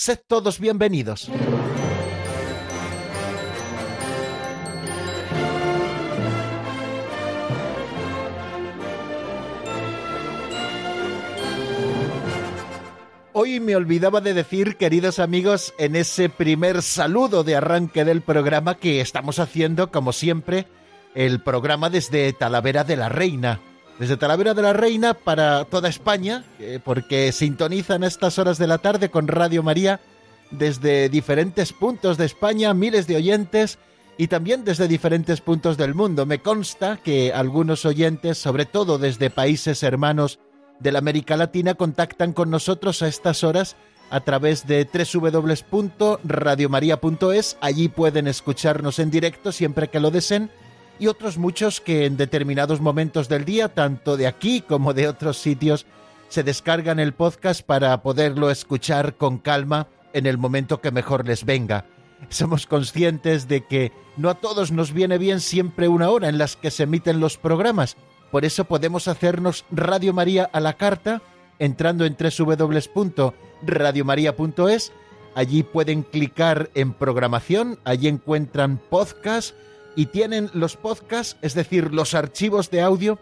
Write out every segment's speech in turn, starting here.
Sed todos bienvenidos. Hoy me olvidaba de decir, queridos amigos, en ese primer saludo de arranque del programa que estamos haciendo, como siempre, el programa desde Talavera de la Reina. Desde Talavera de la Reina para toda España, eh, porque sintonizan estas horas de la tarde con Radio María desde diferentes puntos de España, miles de oyentes y también desde diferentes puntos del mundo. Me consta que algunos oyentes, sobre todo desde países hermanos, de la América Latina contactan con nosotros a estas horas a través de www.radiomaria.es. Allí pueden escucharnos en directo siempre que lo deseen. Y otros muchos que en determinados momentos del día, tanto de aquí como de otros sitios, se descargan el podcast para poderlo escuchar con calma en el momento que mejor les venga. Somos conscientes de que no a todos nos viene bien siempre una hora en las que se emiten los programas, por eso podemos hacernos Radio María a la carta entrando en www.radiomaria.es. Allí pueden clicar en programación, allí encuentran podcast y tienen los podcasts, es decir, los archivos de audio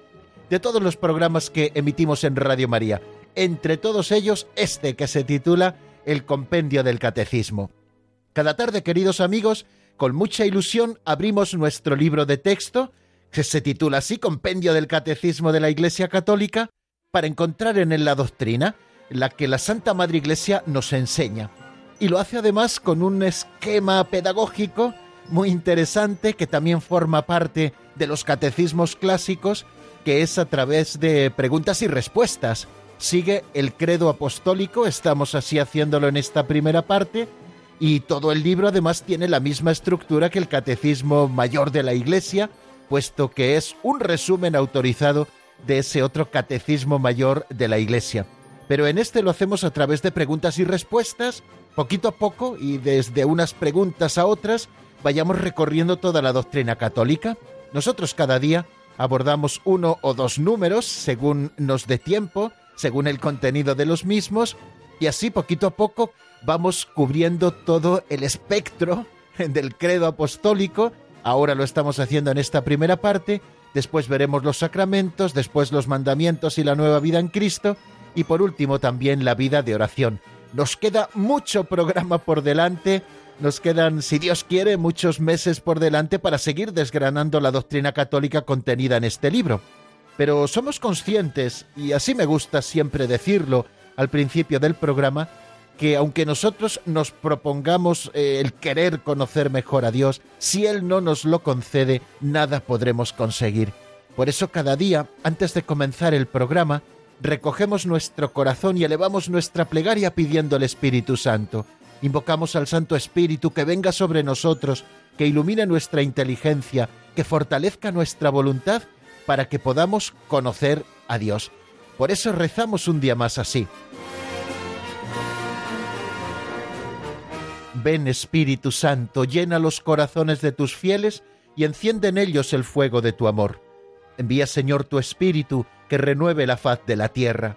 de todos los programas que emitimos en Radio María. Entre todos ellos, este que se titula El Compendio del Catecismo. Cada tarde, queridos amigos, con mucha ilusión abrimos nuestro libro de texto, que se titula así Compendio del Catecismo de la Iglesia Católica, para encontrar en él la doctrina, la que la Santa Madre Iglesia nos enseña. Y lo hace además con un esquema pedagógico muy interesante que también forma parte de los catecismos clásicos, que es a través de preguntas y respuestas. Sigue el credo apostólico, estamos así haciéndolo en esta primera parte, y todo el libro además tiene la misma estructura que el catecismo mayor de la Iglesia, puesto que es un resumen autorizado de ese otro catecismo mayor de la Iglesia. Pero en este lo hacemos a través de preguntas y respuestas, poquito a poco, y desde unas preguntas a otras, vayamos recorriendo toda la doctrina católica. Nosotros cada día abordamos uno o dos números, según nos dé tiempo, según el contenido de los mismos, y así poquito a poco vamos cubriendo todo el espectro del credo apostólico Ahora lo estamos haciendo en esta primera parte, después veremos los sacramentos, después los mandamientos y la nueva vida en Cristo, y por último también la vida de oración. Nos queda mucho programa por delante, nos quedan, si Dios quiere, muchos meses por delante para seguir desgranando la doctrina católica contenida en este libro. Pero somos conscientes, y así me gusta siempre decirlo al principio del programa, que aunque nosotros nos propongamos eh, el querer conocer mejor a Dios, si Él no nos lo concede, nada podremos conseguir. Por eso cada día, antes de comenzar el programa, recogemos nuestro corazón y elevamos nuestra plegaria pidiendo al Espíritu Santo. Invocamos al Santo Espíritu que venga sobre nosotros, que ilumine nuestra inteligencia, que fortalezca nuestra voluntad para que podamos conocer a Dios. Por eso rezamos un día más así. Ven Espíritu Santo, llena los corazones de tus fieles y enciende en ellos el fuego de tu amor. Envía Señor tu Espíritu, que renueve la faz de la tierra.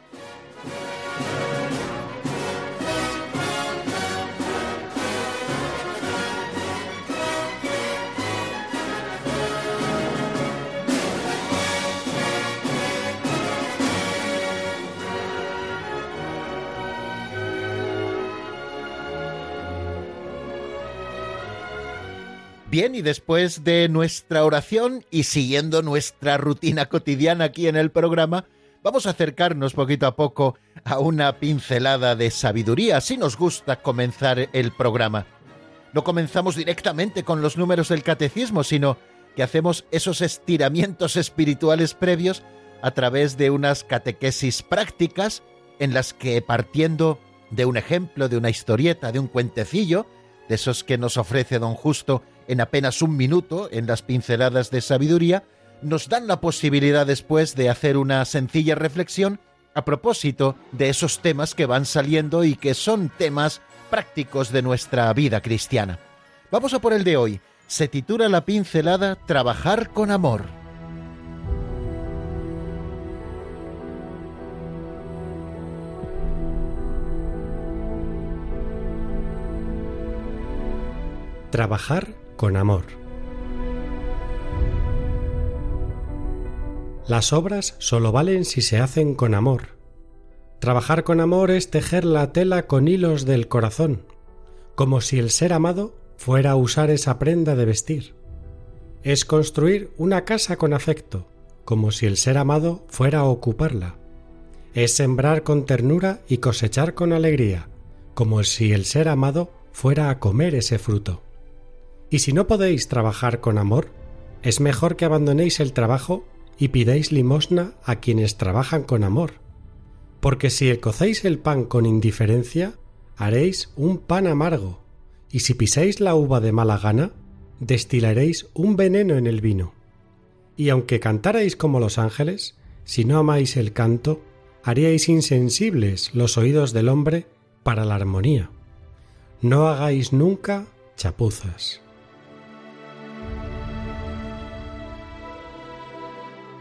Bien, y después de nuestra oración y siguiendo nuestra rutina cotidiana aquí en el programa, vamos a acercarnos poquito a poco a una pincelada de sabiduría. Así nos gusta comenzar el programa. No comenzamos directamente con los números del catecismo, sino que hacemos esos estiramientos espirituales previos a través de unas catequesis prácticas en las que partiendo de un ejemplo, de una historieta, de un cuentecillo, de esos que nos ofrece don Justo en apenas un minuto en las pinceladas de sabiduría, nos dan la posibilidad después de hacer una sencilla reflexión a propósito de esos temas que van saliendo y que son temas prácticos de nuestra vida cristiana. Vamos a por el de hoy. Se titula la pincelada Trabajar con amor. Trabajar con amor. Las obras solo valen si se hacen con amor. Trabajar con amor es tejer la tela con hilos del corazón, como si el ser amado fuera a usar esa prenda de vestir. Es construir una casa con afecto, como si el ser amado fuera a ocuparla. Es sembrar con ternura y cosechar con alegría, como si el ser amado fuera a comer ese fruto. Y si no podéis trabajar con amor, es mejor que abandonéis el trabajo y pidáis limosna a quienes trabajan con amor. Porque si cocéis el pan con indiferencia, haréis un pan amargo, y si pisáis la uva de mala gana, destilaréis un veneno en el vino. Y aunque cantarais como los ángeles, si no amáis el canto, haríais insensibles los oídos del hombre para la armonía. No hagáis nunca chapuzas.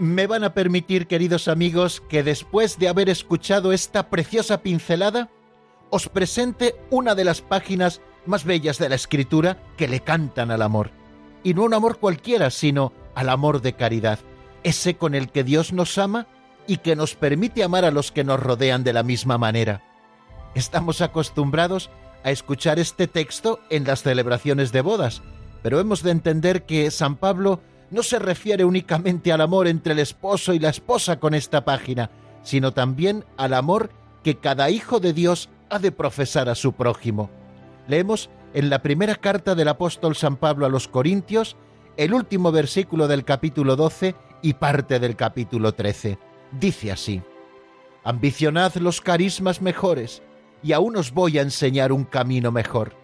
Me van a permitir, queridos amigos, que después de haber escuchado esta preciosa pincelada, os presente una de las páginas más bellas de la escritura que le cantan al amor. Y no un amor cualquiera, sino al amor de caridad, ese con el que Dios nos ama y que nos permite amar a los que nos rodean de la misma manera. Estamos acostumbrados a escuchar este texto en las celebraciones de bodas, pero hemos de entender que San Pablo no se refiere únicamente al amor entre el esposo y la esposa con esta página, sino también al amor que cada hijo de Dios ha de profesar a su prójimo. Leemos en la primera carta del apóstol San Pablo a los Corintios, el último versículo del capítulo 12 y parte del capítulo 13. Dice así, Ambicionad los carismas mejores, y aún os voy a enseñar un camino mejor.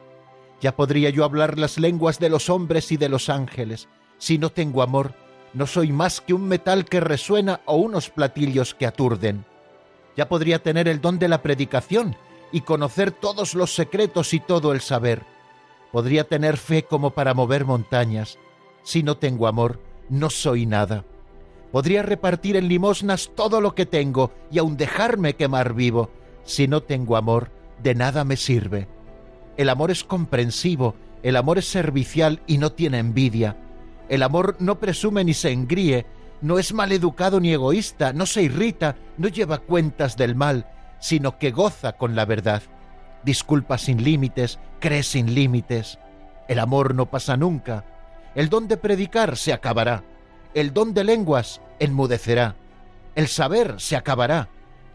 Ya podría yo hablar las lenguas de los hombres y de los ángeles, si no tengo amor, no soy más que un metal que resuena o unos platillos que aturden. Ya podría tener el don de la predicación y conocer todos los secretos y todo el saber. Podría tener fe como para mover montañas. Si no tengo amor, no soy nada. Podría repartir en limosnas todo lo que tengo y aun dejarme quemar vivo. Si no tengo amor, de nada me sirve. El amor es comprensivo, el amor es servicial y no tiene envidia. El amor no presume ni se engríe, no es maleducado ni egoísta, no se irrita, no lleva cuentas del mal, sino que goza con la verdad. Disculpa sin límites, cree sin límites. El amor no pasa nunca. El don de predicar se acabará. El don de lenguas enmudecerá. El saber se acabará,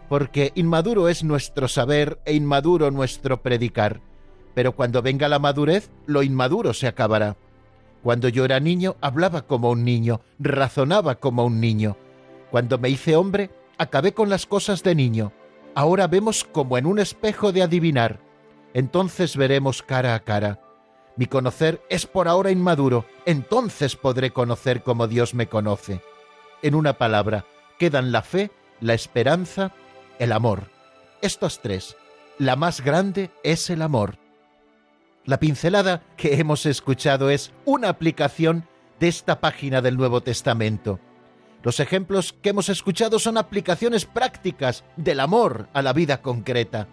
porque inmaduro es nuestro saber e inmaduro nuestro predicar. Pero cuando venga la madurez, lo inmaduro se acabará. Cuando yo era niño, hablaba como un niño, razonaba como un niño. Cuando me hice hombre, acabé con las cosas de niño. Ahora vemos como en un espejo de adivinar. Entonces veremos cara a cara. Mi conocer es por ahora inmaduro, entonces podré conocer como Dios me conoce. En una palabra, quedan la fe, la esperanza, el amor. Estos tres. La más grande es el amor. La pincelada que hemos escuchado es una aplicación de esta página del Nuevo Testamento. Los ejemplos que hemos escuchado son aplicaciones prácticas del amor a la vida concreta.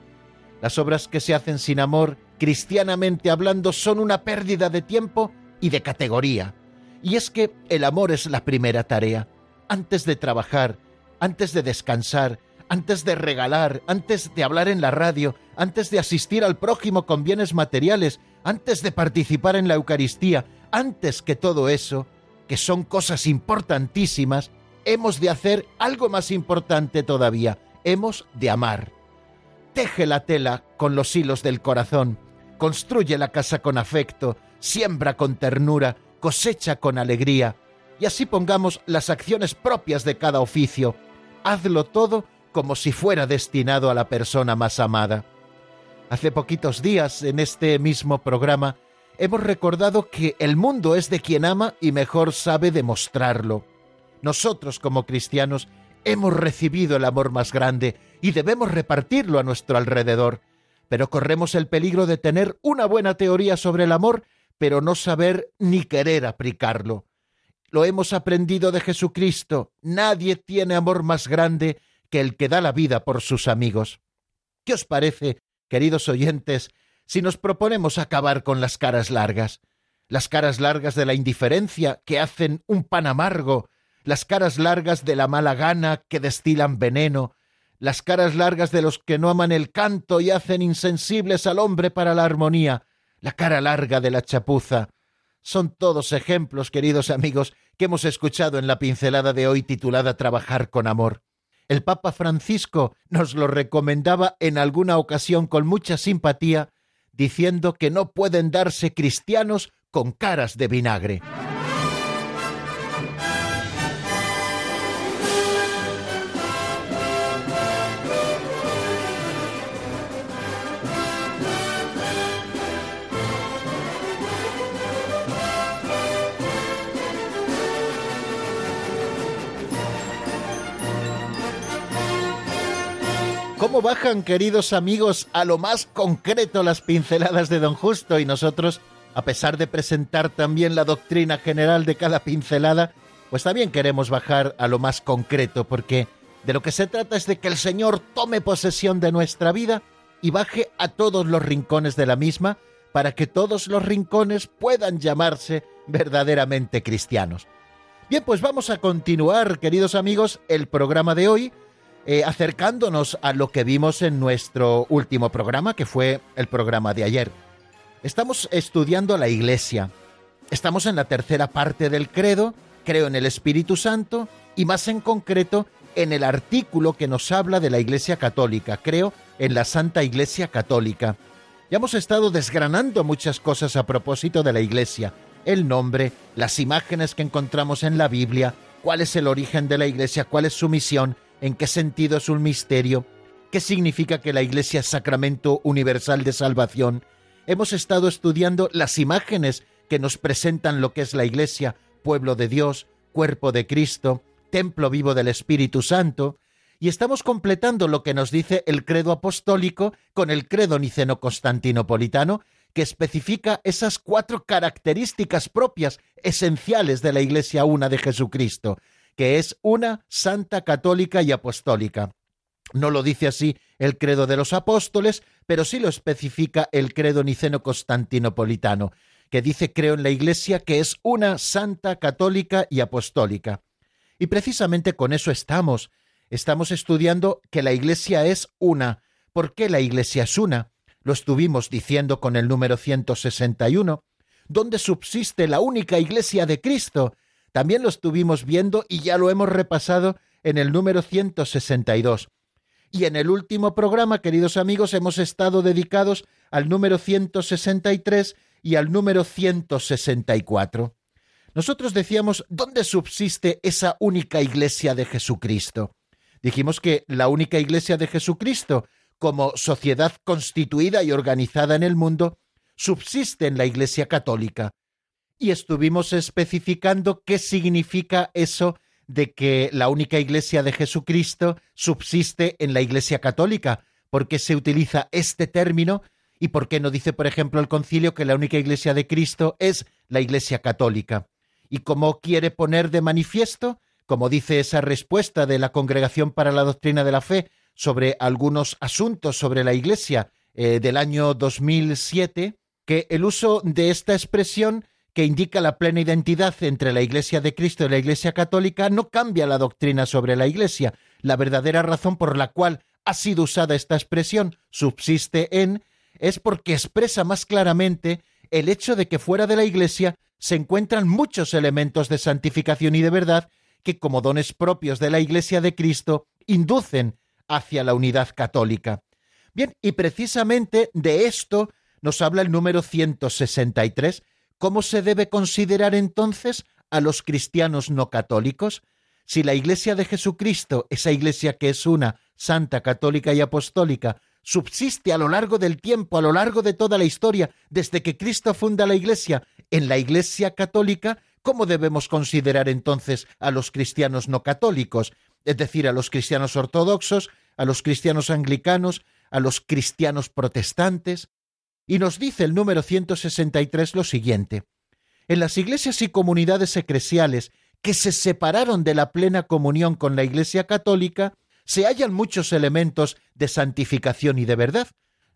Las obras que se hacen sin amor, cristianamente hablando, son una pérdida de tiempo y de categoría. Y es que el amor es la primera tarea. Antes de trabajar, antes de descansar, antes de regalar, antes de hablar en la radio, antes de asistir al prójimo con bienes materiales, antes de participar en la Eucaristía, antes que todo eso, que son cosas importantísimas, hemos de hacer algo más importante todavía, hemos de amar. Teje la tela con los hilos del corazón, construye la casa con afecto, siembra con ternura, cosecha con alegría, y así pongamos las acciones propias de cada oficio. Hazlo todo como si fuera destinado a la persona más amada. Hace poquitos días, en este mismo programa, hemos recordado que el mundo es de quien ama y mejor sabe demostrarlo. Nosotros como cristianos hemos recibido el amor más grande y debemos repartirlo a nuestro alrededor, pero corremos el peligro de tener una buena teoría sobre el amor, pero no saber ni querer aplicarlo. Lo hemos aprendido de Jesucristo. Nadie tiene amor más grande que el que da la vida por sus amigos. ¿Qué os parece, queridos oyentes, si nos proponemos acabar con las caras largas? Las caras largas de la indiferencia que hacen un pan amargo, las caras largas de la mala gana que destilan veneno, las caras largas de los que no aman el canto y hacen insensibles al hombre para la armonía, la cara larga de la chapuza. Son todos ejemplos, queridos amigos, que hemos escuchado en la pincelada de hoy titulada Trabajar con amor. El Papa Francisco nos lo recomendaba en alguna ocasión con mucha simpatía, diciendo que no pueden darse cristianos con caras de vinagre. ¿Cómo bajan, queridos amigos, a lo más concreto las pinceladas de don Justo? Y nosotros, a pesar de presentar también la doctrina general de cada pincelada, pues también queremos bajar a lo más concreto, porque de lo que se trata es de que el Señor tome posesión de nuestra vida y baje a todos los rincones de la misma, para que todos los rincones puedan llamarse verdaderamente cristianos. Bien, pues vamos a continuar, queridos amigos, el programa de hoy, eh, acercándonos a lo que vimos en nuestro último programa, que fue el programa de ayer. Estamos estudiando la Iglesia. Estamos en la tercera parte del credo, creo en el Espíritu Santo y más en concreto en el artículo que nos habla de la Iglesia Católica, creo en la Santa Iglesia Católica. Ya hemos estado desgranando muchas cosas a propósito de la Iglesia, el nombre, las imágenes que encontramos en la Biblia, cuál es el origen de la Iglesia, cuál es su misión, en qué sentido es un misterio, qué significa que la Iglesia es sacramento universal de salvación. Hemos estado estudiando las imágenes que nos presentan lo que es la Iglesia, pueblo de Dios, cuerpo de Cristo, templo vivo del Espíritu Santo, y estamos completando lo que nos dice el credo apostólico con el credo niceno-constantinopolitano, que especifica esas cuatro características propias, esenciales de la Iglesia una de Jesucristo, que es una santa católica y apostólica. No lo dice así el credo de los apóstoles, pero sí lo especifica el credo niceno-constantinopolitano, que dice creo en la Iglesia que es una santa católica y apostólica. Y precisamente con eso estamos. Estamos estudiando que la Iglesia es una. ¿Por qué la Iglesia es una? Lo estuvimos diciendo con el número 161, donde subsiste la única Iglesia de Cristo, también lo estuvimos viendo y ya lo hemos repasado en el número 162. Y en el último programa, queridos amigos, hemos estado dedicados al número 163 y al número 164. Nosotros decíamos, ¿dónde subsiste esa única iglesia de Jesucristo? Dijimos que la única iglesia de Jesucristo, como sociedad constituida y organizada en el mundo, subsiste en la Iglesia Católica, y estuvimos especificando qué significa eso de que la única iglesia de Jesucristo subsiste en la iglesia católica, por qué se utiliza este término y por qué no dice, por ejemplo, el concilio que la única iglesia de Cristo es la iglesia católica. Y cómo quiere poner de manifiesto, como dice esa respuesta de la Congregación para la Doctrina de la Fe sobre algunos asuntos sobre la iglesia eh, del año 2007, que el uso de esta expresión que indica la plena identidad entre la Iglesia de Cristo y la Iglesia Católica no cambia la doctrina sobre la Iglesia. La verdadera razón por la cual ha sido usada esta expresión subsiste en es porque expresa más claramente el hecho de que fuera de la Iglesia se encuentran muchos elementos de santificación y de verdad que como dones propios de la Iglesia de Cristo inducen hacia la unidad católica. Bien, y precisamente de esto nos habla el número 163. ¿Cómo se debe considerar entonces a los cristianos no católicos? Si la Iglesia de Jesucristo, esa Iglesia que es una, santa, católica y apostólica, subsiste a lo largo del tiempo, a lo largo de toda la historia, desde que Cristo funda la Iglesia, en la Iglesia católica, ¿cómo debemos considerar entonces a los cristianos no católicos? Es decir, a los cristianos ortodoxos, a los cristianos anglicanos, a los cristianos protestantes. Y nos dice el número 163 lo siguiente. En las iglesias y comunidades eclesiales que se separaron de la plena comunión con la Iglesia católica, se hallan muchos elementos de santificación y de verdad.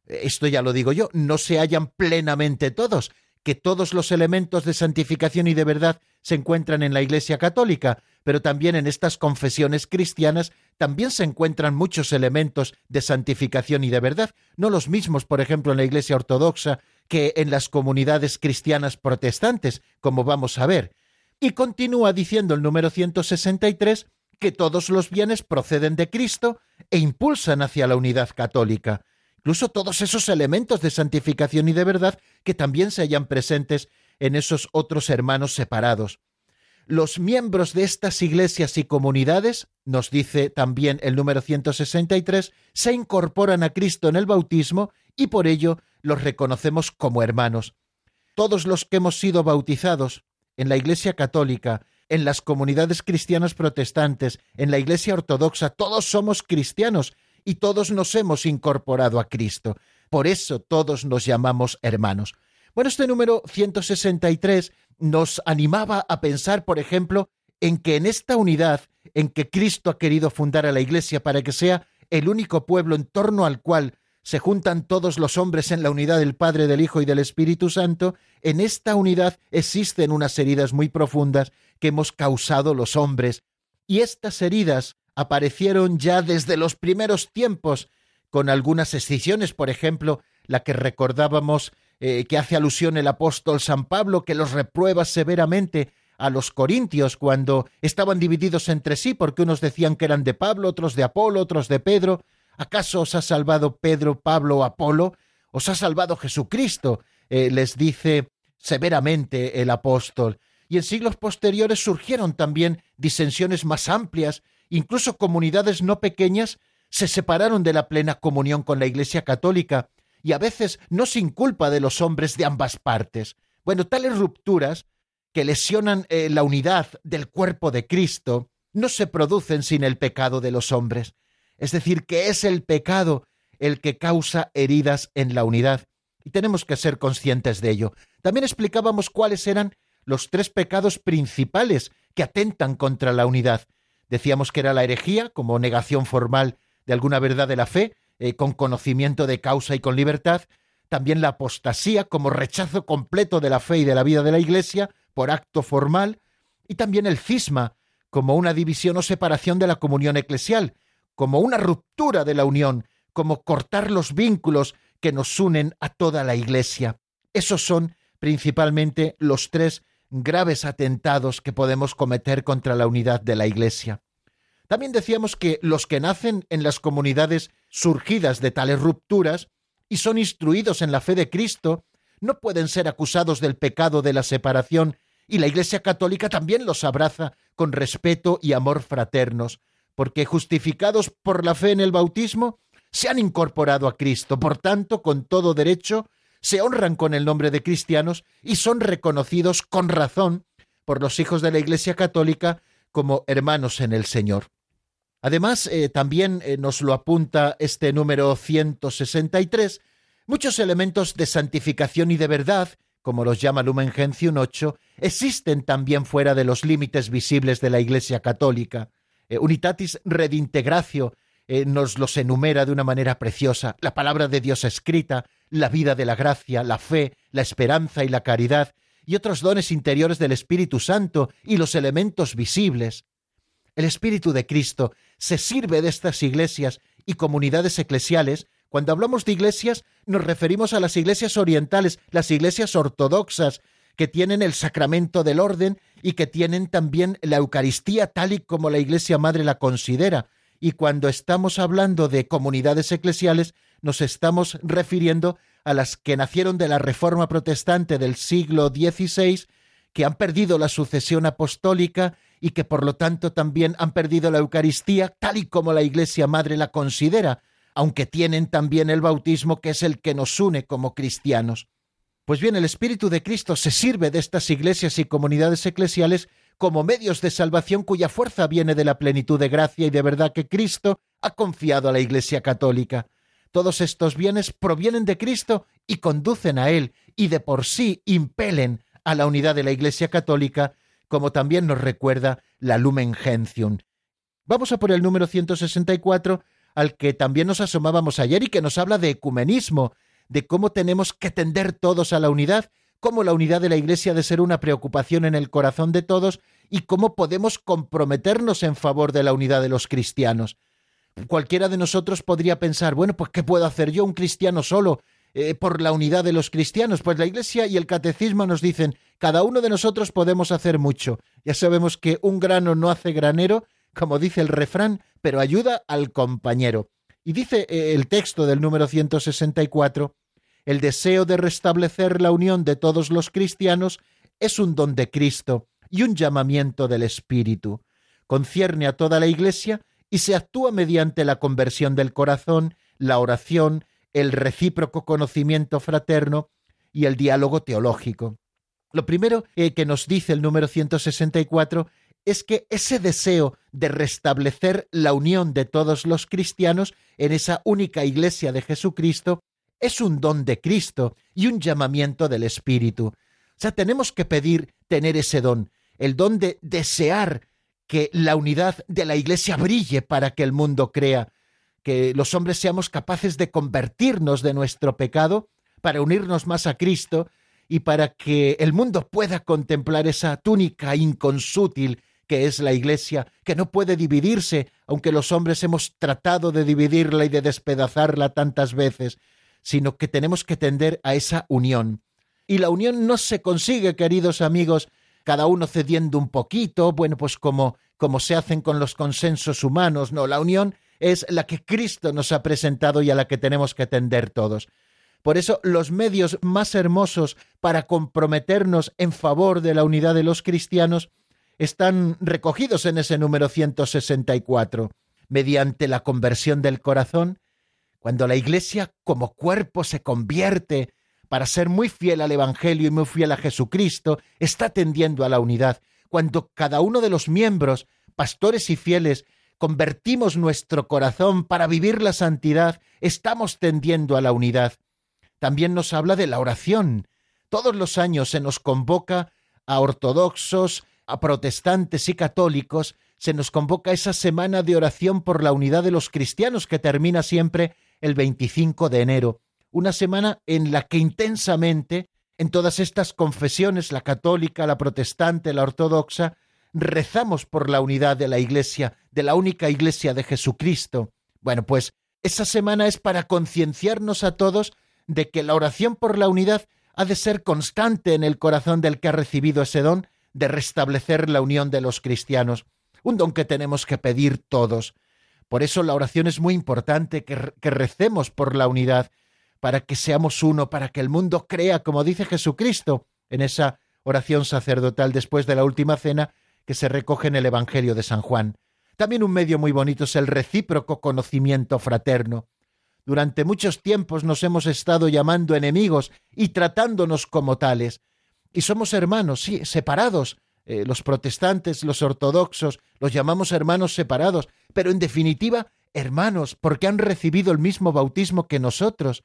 Esto ya lo digo yo, no se hallan plenamente todos, que todos los elementos de santificación y de verdad se encuentran en la Iglesia católica, pero también en estas confesiones cristianas también se encuentran muchos elementos de santificación y de verdad, no los mismos, por ejemplo, en la Iglesia ortodoxa que en las comunidades cristianas protestantes, como vamos a ver. Y continúa diciendo el número 163 que todos los bienes proceden de Cristo e impulsan hacia la unidad católica. Incluso todos esos elementos de santificación y de verdad que también se hallan presentes en esos otros hermanos separados. Los miembros de estas iglesias y comunidades, nos dice también el número 163, se incorporan a Cristo en el bautismo y por ello los reconocemos como hermanos. Todos los que hemos sido bautizados en la Iglesia Católica, en las comunidades cristianas protestantes, en la Iglesia Ortodoxa, todos somos cristianos y todos nos hemos incorporado a Cristo. Por eso todos nos llamamos hermanos. Bueno, este número 163 nos animaba a pensar, por ejemplo, en que en esta unidad en que Cristo ha querido fundar a la Iglesia para que sea el único pueblo en torno al cual se juntan todos los hombres en la unidad del Padre, del Hijo y del Espíritu Santo, en esta unidad existen unas heridas muy profundas que hemos causado los hombres, y estas heridas aparecieron ya desde los primeros tiempos, con algunas excisiones, por ejemplo, la que recordábamos eh, que hace alusión el apóstol San Pablo, que los reprueba severamente a los corintios cuando estaban divididos entre sí, porque unos decían que eran de Pablo, otros de Apolo, otros de Pedro. ¿Acaso os ha salvado Pedro, Pablo o Apolo? ¿Os ha salvado Jesucristo? Eh, les dice severamente el apóstol. Y en siglos posteriores surgieron también disensiones más amplias Incluso comunidades no pequeñas se separaron de la plena comunión con la Iglesia católica, y a veces no sin culpa de los hombres de ambas partes. Bueno, tales rupturas que lesionan eh, la unidad del cuerpo de Cristo no se producen sin el pecado de los hombres. Es decir, que es el pecado el que causa heridas en la unidad. Y tenemos que ser conscientes de ello. También explicábamos cuáles eran los tres pecados principales que atentan contra la unidad. Decíamos que era la herejía, como negación formal de alguna verdad de la fe, eh, con conocimiento de causa y con libertad, también la apostasía como rechazo completo de la fe y de la vida de la Iglesia por acto formal, y también el cisma como una división o separación de la comunión eclesial, como una ruptura de la unión, como cortar los vínculos que nos unen a toda la Iglesia. Esos son principalmente los tres graves atentados que podemos cometer contra la unidad de la Iglesia. También decíamos que los que nacen en las comunidades surgidas de tales rupturas y son instruidos en la fe de Cristo, no pueden ser acusados del pecado de la separación, y la Iglesia Católica también los abraza con respeto y amor fraternos, porque justificados por la fe en el bautismo, se han incorporado a Cristo, por tanto, con todo derecho, se honran con el nombre de cristianos y son reconocidos con razón por los hijos de la Iglesia Católica como hermanos en el Señor. Además, eh, también eh, nos lo apunta este número 163, muchos elementos de santificación y de verdad, como los llama Lumen Gentium 8, existen también fuera de los límites visibles de la Iglesia Católica. Eh, Unitatis Redintegratio nos los enumera de una manera preciosa. La palabra de Dios escrita, la vida de la gracia, la fe, la esperanza y la caridad, y otros dones interiores del Espíritu Santo y los elementos visibles. El Espíritu de Cristo se sirve de estas iglesias y comunidades eclesiales. Cuando hablamos de iglesias nos referimos a las iglesias orientales, las iglesias ortodoxas, que tienen el sacramento del orden y que tienen también la Eucaristía tal y como la Iglesia Madre la considera. Y cuando estamos hablando de comunidades eclesiales, nos estamos refiriendo a las que nacieron de la Reforma Protestante del siglo XVI, que han perdido la sucesión apostólica y que por lo tanto también han perdido la Eucaristía tal y como la Iglesia Madre la considera, aunque tienen también el bautismo que es el que nos une como cristianos. Pues bien, el Espíritu de Cristo se sirve de estas iglesias y comunidades eclesiales como medios de salvación cuya fuerza viene de la plenitud de gracia y de verdad que Cristo ha confiado a la Iglesia católica. Todos estos bienes provienen de Cristo y conducen a Él y de por sí impelen a la unidad de la Iglesia católica, como también nos recuerda la Lumen Gentium. Vamos a por el número 164, al que también nos asomábamos ayer y que nos habla de ecumenismo, de cómo tenemos que tender todos a la unidad, cómo la unidad de la Iglesia ha de ser una preocupación en el corazón de todos y cómo podemos comprometernos en favor de la unidad de los cristianos. Cualquiera de nosotros podría pensar, bueno, pues ¿qué puedo hacer yo, un cristiano solo, eh, por la unidad de los cristianos? Pues la Iglesia y el Catecismo nos dicen, cada uno de nosotros podemos hacer mucho. Ya sabemos que un grano no hace granero, como dice el refrán, pero ayuda al compañero. Y dice eh, el texto del número 164, el deseo de restablecer la unión de todos los cristianos es un don de Cristo y un llamamiento del Espíritu. Concierne a toda la Iglesia y se actúa mediante la conversión del corazón, la oración, el recíproco conocimiento fraterno y el diálogo teológico. Lo primero eh, que nos dice el número 164 es que ese deseo de restablecer la unión de todos los cristianos en esa única iglesia de Jesucristo es un don de Cristo y un llamamiento del Espíritu. O sea, tenemos que pedir tener ese don, el don de desear que la unidad de la Iglesia brille para que el mundo crea, que los hombres seamos capaces de convertirnos de nuestro pecado para unirnos más a Cristo y para que el mundo pueda contemplar esa túnica inconsútil que es la Iglesia, que no puede dividirse, aunque los hombres hemos tratado de dividirla y de despedazarla tantas veces, sino que tenemos que tender a esa unión. Y la unión no se consigue, queridos amigos, cada uno cediendo un poquito, bueno, pues como, como se hacen con los consensos humanos, no, la unión es la que Cristo nos ha presentado y a la que tenemos que tender todos. Por eso los medios más hermosos para comprometernos en favor de la unidad de los cristianos están recogidos en ese número 164, mediante la conversión del corazón, cuando la Iglesia como cuerpo se convierte para ser muy fiel al Evangelio y muy fiel a Jesucristo, está tendiendo a la unidad. Cuando cada uno de los miembros, pastores y fieles, convertimos nuestro corazón para vivir la santidad, estamos tendiendo a la unidad. También nos habla de la oración. Todos los años se nos convoca a ortodoxos, a protestantes y católicos, se nos convoca esa semana de oración por la unidad de los cristianos que termina siempre el 25 de enero, una semana en la que intensamente, en todas estas confesiones, la católica, la protestante, la ortodoxa, rezamos por la unidad de la Iglesia, de la única Iglesia de Jesucristo. Bueno, pues esa semana es para concienciarnos a todos de que la oración por la unidad ha de ser constante en el corazón del que ha recibido ese don de restablecer la unión de los cristianos, un don que tenemos que pedir todos. Por eso la oración es muy importante, que, recemos por la unidad, para que seamos uno, para que el mundo crea, como dice Jesucristo en esa oración sacerdotal después de la última cena que se recoge en el Evangelio de San Juan. También un medio muy bonito es el recíproco conocimiento fraterno. Durante muchos tiempos nos hemos estado llamando enemigos y tratándonos como tales. Y somos hermanos, sí, separados, eh, los protestantes, los ortodoxos, los llamamos hermanos separados, pero en definitiva hermanos, porque han recibido el mismo bautismo que nosotros.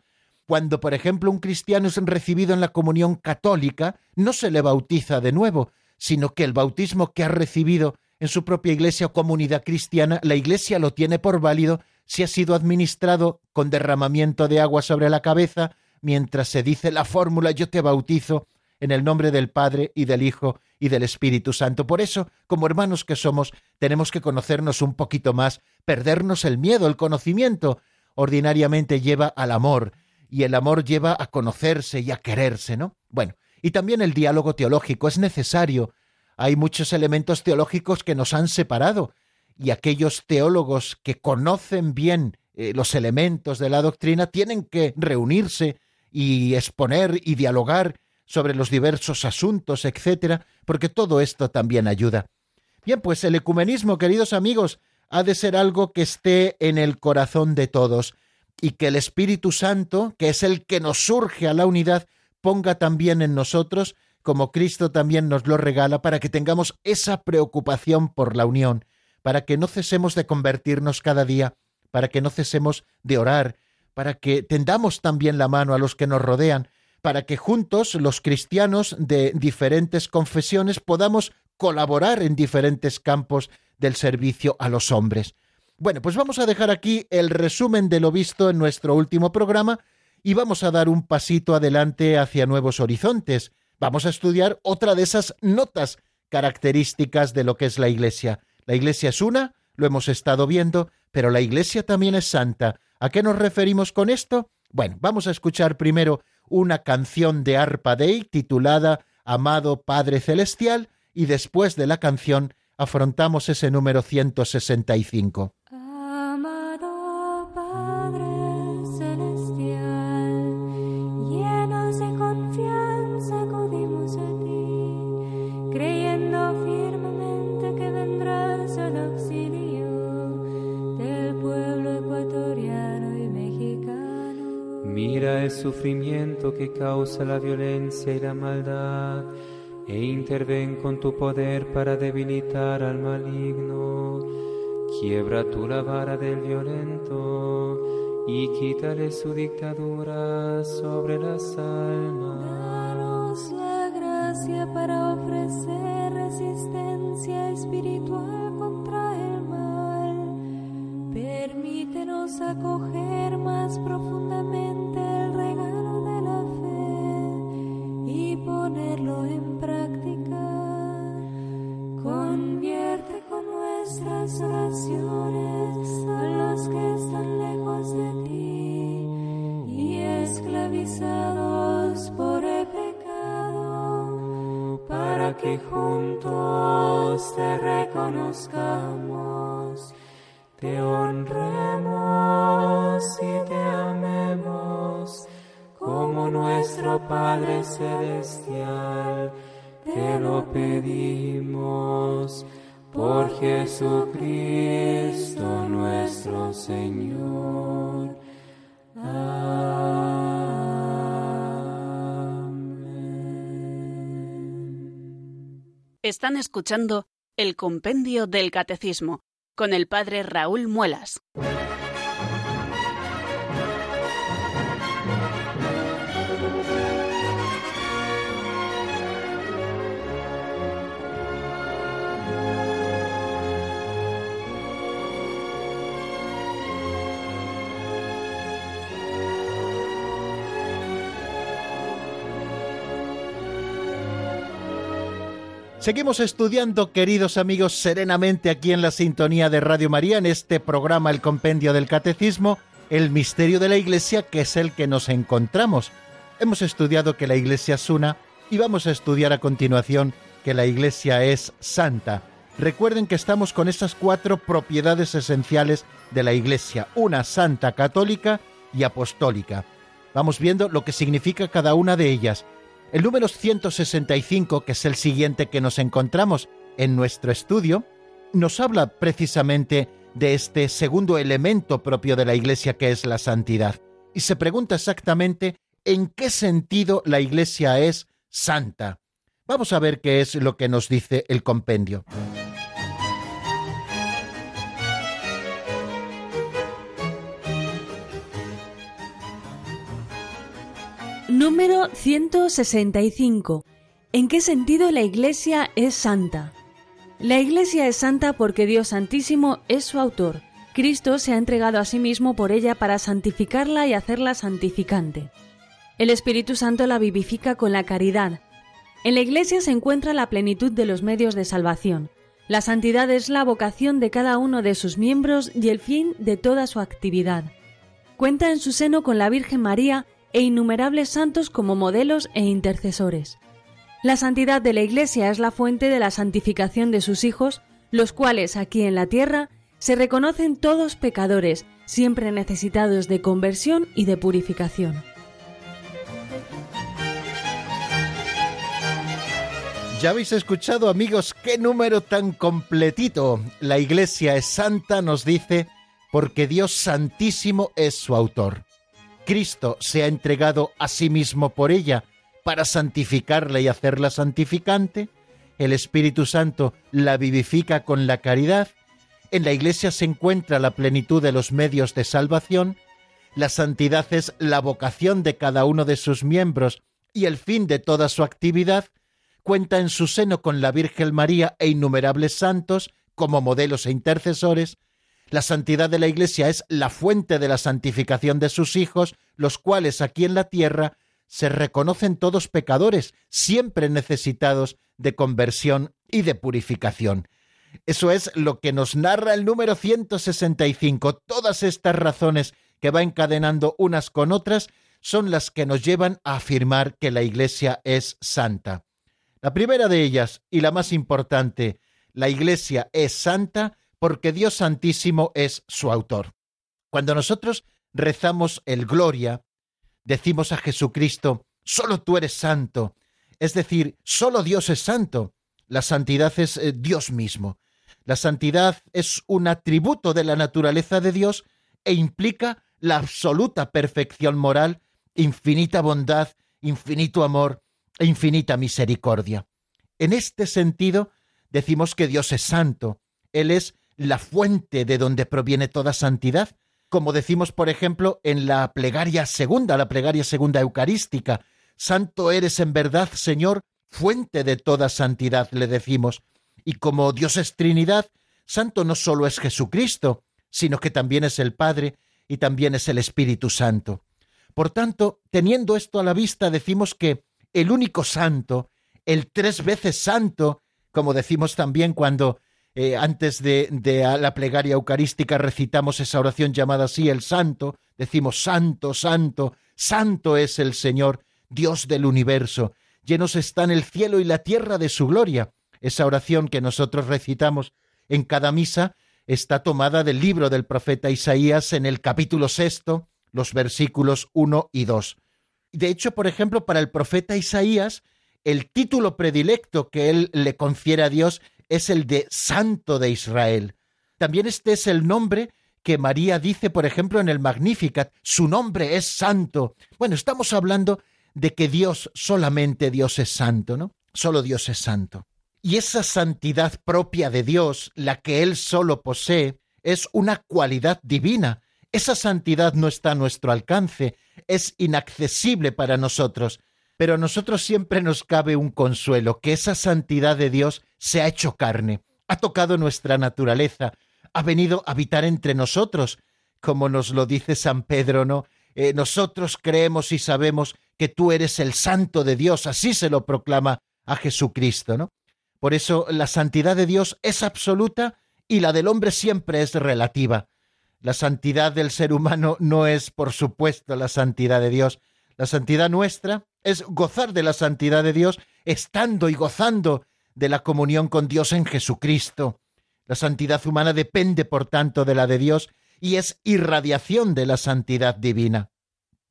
Cuando, por ejemplo, un cristiano es recibido en la comunión católica, no se le bautiza de nuevo, sino que el bautismo que ha recibido en su propia iglesia o comunidad cristiana, la iglesia lo tiene por válido si ha sido administrado con derramamiento de agua sobre la cabeza, mientras se dice la fórmula yo te bautizo en el nombre del Padre y del Hijo y del Espíritu Santo. Por eso, como hermanos que somos, tenemos que conocernos un poquito más, perdernos el miedo, el conocimiento. Ordinariamente lleva al amor, y el amor lleva a conocerse y a quererse, ¿no? Bueno, y también el diálogo teológico es necesario. hay muchos elementos teológicos que nos han separado y aquellos teólogos que conocen bien eh, los elementos de la doctrina tienen que reunirse y exponer y dialogar sobre los diversos asuntos, etcétera, porque todo esto también ayuda. Bien, pues el ecumenismo, queridos amigos, ha de ser algo que esté en el corazón de todos y que el Espíritu Santo, que es el que nos surge a la unidad, ponga también en nosotros, como Cristo también nos lo regala, para que tengamos esa preocupación por la unión, para que no cesemos de convertirnos cada día, para que no cesemos de orar, para que tendamos también la mano a los que nos rodean, para que juntos los cristianos de diferentes confesiones podamos colaborar en diferentes campos del servicio a los hombres. Bueno, pues vamos a dejar aquí el resumen de lo visto en nuestro último programa y vamos a dar un pasito adelante hacia nuevos horizontes. Vamos a estudiar otra de esas notas características de lo que es la Iglesia. La Iglesia es una, lo hemos estado viendo, pero la Iglesia también es santa. ¿A qué nos referimos con esto? Bueno, vamos a escuchar primero una canción de Arpa Dei titulada Amado Padre Celestial y después de la canción afrontamos ese número 165. Sufrimiento que causa la violencia y la maldad e interven con tu poder para debilitar al maligno. Quiebra tu la vara del violento y quítale su dictadura sobre las almas. Danos la gracia para ofrecer resistencia espiritual contra el mal. Permítenos acoger más profundamente oraciones a los que están lejos de ti y esclavizados por el pecado, para que juntos te reconozcamos, te honremos y te amemos como nuestro Padre Celestial. Te lo pedimos por Jesucristo nuestro Señor. Amén. Están escuchando el Compendio del Catecismo con el Padre Raúl Muelas. Seguimos estudiando, queridos amigos, serenamente aquí en la sintonía de Radio María, en este programa El Compendio del Catecismo, el misterio de la Iglesia, que es el que nos encontramos. Hemos estudiado que la Iglesia es una y vamos a estudiar a continuación que la Iglesia es santa. Recuerden que estamos con esas cuatro propiedades esenciales de la Iglesia, una santa católica y apostólica. Vamos viendo lo que significa cada una de ellas. El número 165, que es el siguiente que nos encontramos en nuestro estudio, nos habla precisamente de este segundo elemento propio de la Iglesia que es la santidad. Y se pregunta exactamente en qué sentido la Iglesia es santa. Vamos a ver qué es lo que nos dice el compendio. Número 165. ¿En qué sentido la Iglesia es santa? La Iglesia es santa porque Dios Santísimo es su autor. Cristo se ha entregado a sí mismo por ella para santificarla y hacerla santificante. El Espíritu Santo la vivifica con la caridad. En la Iglesia se encuentra la plenitud de los medios de salvación. La santidad es la vocación de cada uno de sus miembros y el fin de toda su actividad. Cuenta en su seno con la Virgen María e innumerables santos como modelos e intercesores. La santidad de la Iglesia es la fuente de la santificación de sus hijos, los cuales aquí en la tierra se reconocen todos pecadores, siempre necesitados de conversión y de purificación. Ya habéis escuchado, amigos, qué número tan completito. La Iglesia es santa, nos dice, porque Dios Santísimo es su autor. Cristo se ha entregado a sí mismo por ella para santificarla y hacerla santificante. El Espíritu Santo la vivifica con la caridad. En la Iglesia se encuentra la plenitud de los medios de salvación. La santidad es la vocación de cada uno de sus miembros y el fin de toda su actividad cuenta en su seno con la Virgen María e innumerables santos como modelos e intercesores, la santidad de la Iglesia es la fuente de la santificación de sus hijos, los cuales aquí en la tierra se reconocen todos pecadores, siempre necesitados de conversión y de purificación. Eso es lo que nos narra el número 165. Todas estas razones que va encadenando unas con otras son las que nos llevan a afirmar que la Iglesia es santa. La primera de ellas, y la más importante, la Iglesia es santa porque Dios Santísimo es su autor. Cuando nosotros rezamos el Gloria, decimos a Jesucristo, solo tú eres santo, es decir, solo Dios es santo. La santidad es eh, Dios mismo. La santidad es un atributo de la naturaleza de Dios e implica la absoluta perfección moral, infinita bondad, infinito amor e infinita misericordia. En este sentido, decimos que Dios es santo. Él es la fuente de donde proviene toda santidad, como decimos, por ejemplo, en la plegaria segunda, la plegaria segunda eucarística. Santo eres en verdad, Señor, fuente de toda santidad, le decimos. Y como Dios es Trinidad, santo no solo es Jesucristo, sino que también es el Padre y también es el Espíritu Santo. Por tanto, teniendo esto a la vista, decimos que el único santo, el tres veces santo, como decimos también cuando eh, antes de, la plegaria eucarística recitamos esa oración llamada así el santo, decimos santo, santo, santo es el Señor, Dios del universo, llenos están el cielo y la tierra de su gloria. Esa oración que nosotros recitamos en cada misa está tomada del libro del profeta Isaías en el capítulo sexto, los versículos 1 y 2. De hecho, por ejemplo, para el profeta Isaías, el título predilecto que él le confiere a Dios es el de Santo de Israel. También este es el nombre que María dice, por ejemplo, en el Magnificat, su nombre es santo. Bueno, estamos hablando de que Dios, solamente Dios es santo, ¿no? Solo Dios es santo. Y esa santidad propia de Dios, la que Él solo posee, es una cualidad divina. Esa santidad no está a nuestro alcance, es inaccesible para nosotros, pero a nosotros siempre nos cabe un consuelo, que esa santidad de Dios se ha hecho carne, ha tocado nuestra naturaleza, ha venido a habitar entre nosotros, como nos lo dice San Pedro, ¿no? Eh, nosotros creemos y sabemos que tú eres el santo de Dios, así se lo proclama a Jesucristo, ¿no? Por eso la santidad de Dios es absoluta y la del hombre siempre es relativa. La santidad del ser humano no es, por supuesto, la santidad de Dios. La santidad nuestra es gozar de la santidad de Dios estando y gozando de la comunión con Dios en Jesucristo. La santidad humana depende, por tanto, de la de Dios y es irradiación de la santidad divina.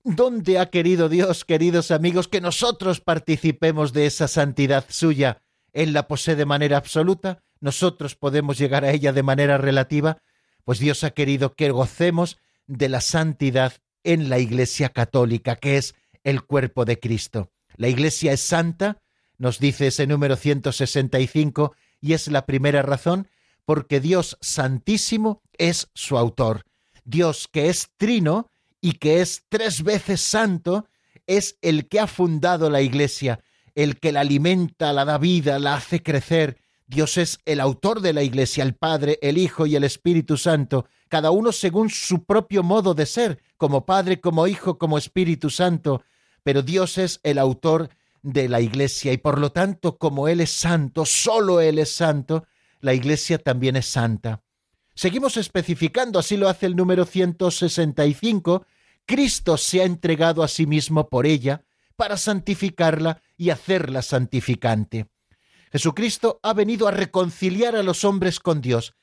¿Dónde ha querido Dios, queridos amigos, que nosotros participemos de esa santidad suya? Él la posee de manera absoluta, nosotros podemos llegar a ella de manera relativa, pues Dios ha querido que gocemos de la santidad en la Iglesia católica, que es el cuerpo de Cristo. La Iglesia es santa, nos dice ese número 165, y es la primera razón porque Dios Santísimo es su autor. Dios que es trino y que es tres veces santo, es el que ha fundado la Iglesia, el que la alimenta, la da vida, la hace crecer. Dios es el autor de la Iglesia, el Padre, el Hijo y el Espíritu Santo, cada uno según su propio modo de ser, como Padre, como Hijo, como Espíritu Santo, pero Dios es el autor de la Iglesia y por lo tanto, como Él es santo, solo Él es santo, la Iglesia también es santa. Seguimos especificando, así lo hace el número 165, Cristo se ha entregado a sí mismo por ella, para santificarla y hacerla santificante. Jesucristo ha venido a reconciliar a los hombres con Dios,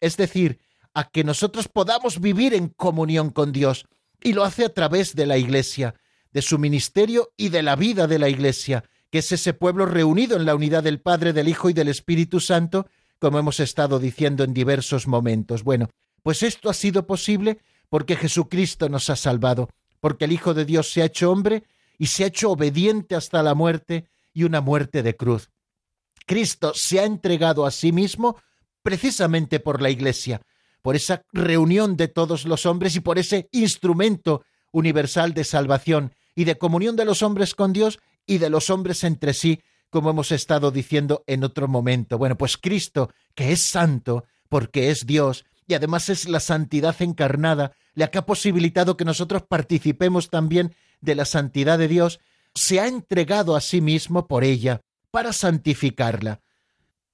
es decir, a que nosotros podamos vivir en comunión con Dios, y lo hace a través de la Iglesia, de su ministerio y de la vida de la Iglesia, que es ese pueblo reunido en la unidad del Padre, del Hijo y del Espíritu Santo, como hemos estado diciendo en diversos momentos. Bueno, pues esto ha sido posible porque Jesucristo nos ha salvado, porque el Hijo de Dios se ha hecho hombre y se ha hecho obediente hasta la muerte y una muerte de cruz. Cristo se ha entregado a sí mismo precisamente por la Iglesia, por esa reunión de todos los hombres y por ese instrumento universal de salvación y de comunión de los hombres con Dios y de los hombres entre sí, como hemos estado diciendo en otro momento. Bueno, pues Cristo, que es santo, porque es Dios, y además es la santidad encarnada, la que ha posibilitado que nosotros participemos también de la santidad de Dios, se ha entregado a sí mismo por ella, para santificarla.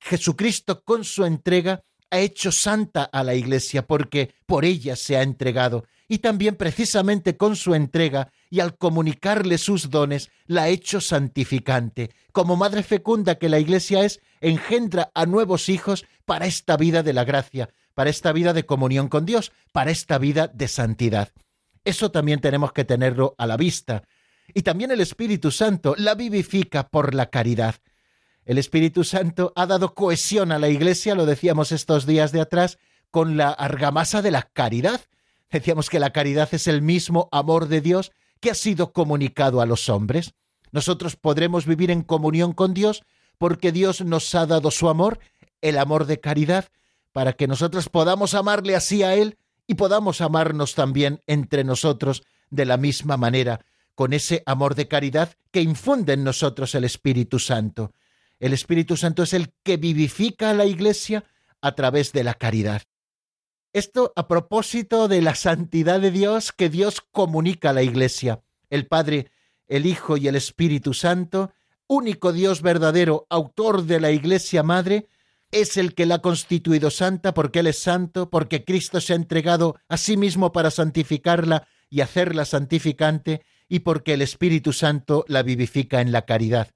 Jesucristo con su entrega ha hecho santa a la Iglesia porque por ella se ha entregado y también precisamente con su entrega y al comunicarle sus dones la ha hecho santificante. Como madre fecunda que la Iglesia es, engendra a nuevos hijos para esta vida de la gracia, para esta vida de comunión con Dios, para esta vida de santidad. Eso también tenemos que tenerlo a la vista. Y también el Espíritu Santo la vivifica por la caridad. El Espíritu Santo ha dado cohesión a la Iglesia, lo decíamos estos días de atrás, con la argamasa de la caridad. Decíamos que la caridad es el mismo amor de Dios que ha sido comunicado a los hombres. Nosotros podremos vivir en comunión con Dios porque Dios nos ha dado su amor, el amor de caridad, para que nosotros podamos amarle así a Él y podamos amarnos también entre nosotros de la misma manera, con ese amor de caridad que infunde en nosotros el Espíritu Santo. El Espíritu Santo es el que vivifica a la Iglesia a través de la caridad. Esto a propósito de la santidad de Dios que Dios comunica a la Iglesia. El Padre, el Hijo y el Espíritu Santo, único Dios verdadero, autor de la Iglesia Madre, es el que la ha constituido santa porque Él es santo, porque Cristo se ha entregado a sí mismo para santificarla y hacerla santificante, y porque el Espíritu Santo la vivifica en la caridad.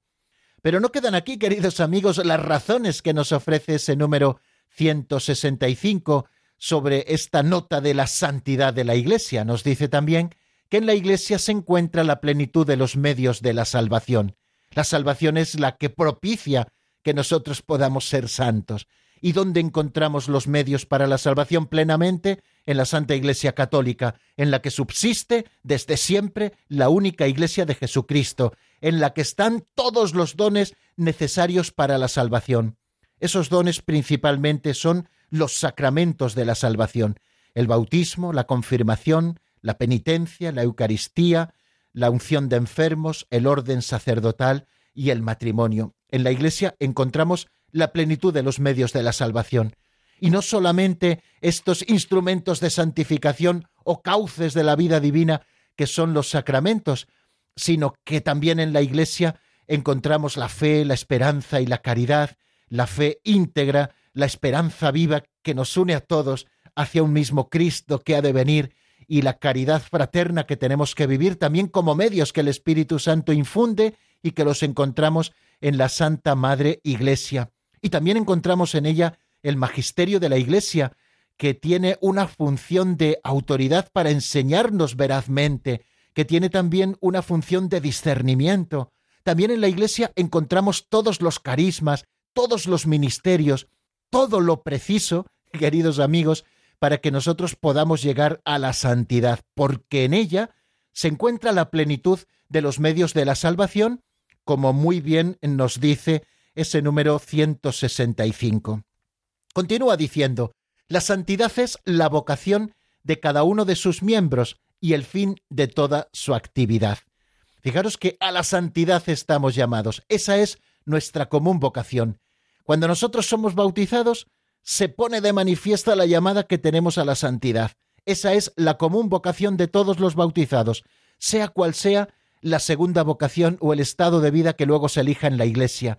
Pero no quedan aquí, queridos amigos, las razones que nos ofrece ese número 165 sobre esta nota de la santidad de la Iglesia. Nos dice también que en la Iglesia se encuentra la plenitud de los medios de la salvación. La salvación es la que propicia que nosotros podamos ser santos. ¿Y dónde encontramos los medios para la salvación plenamente? En la Santa Iglesia Católica, en la que subsiste desde siempre la única Iglesia de Jesucristo, en la que están todos los dones necesarios para la salvación. Esos dones principalmente son los sacramentos de la salvación, el bautismo, la confirmación, la penitencia, la Eucaristía, la unción de enfermos, el orden sacerdotal y el matrimonio. En la Iglesia encontramos la plenitud de los medios de la salvación. Y no solamente estos instrumentos de santificación o cauces de la vida divina que son los sacramentos, sino que también en la Iglesia encontramos la fe, la esperanza y la caridad, la fe íntegra, la esperanza viva que nos une a todos hacia un mismo Cristo que ha de venir y la caridad fraterna que tenemos que vivir también como medios que el Espíritu Santo infunde y que los encontramos en la Santa Madre Iglesia. Y también encontramos en ella el magisterio de la Iglesia, que tiene una función de autoridad para enseñarnos verazmente, que tiene también una función de discernimiento. También en la Iglesia encontramos todos los carismas, todos los ministerios, todo lo preciso, queridos amigos, para que nosotros podamos llegar a la santidad, porque en ella se encuentra la plenitud de los medios de la salvación, como muy bien nos dice ese número 165. Continúa diciendo, la santidad es la vocación de cada uno de sus miembros y el fin de toda su actividad. Fijaros que a la santidad estamos llamados. Esa es nuestra común vocación. Cuando nosotros somos bautizados, se pone de manifiesta la llamada que tenemos a la santidad. Esa es la común vocación de todos los bautizados, sea cual sea la segunda vocación o el estado de vida que luego se elija en la Iglesia.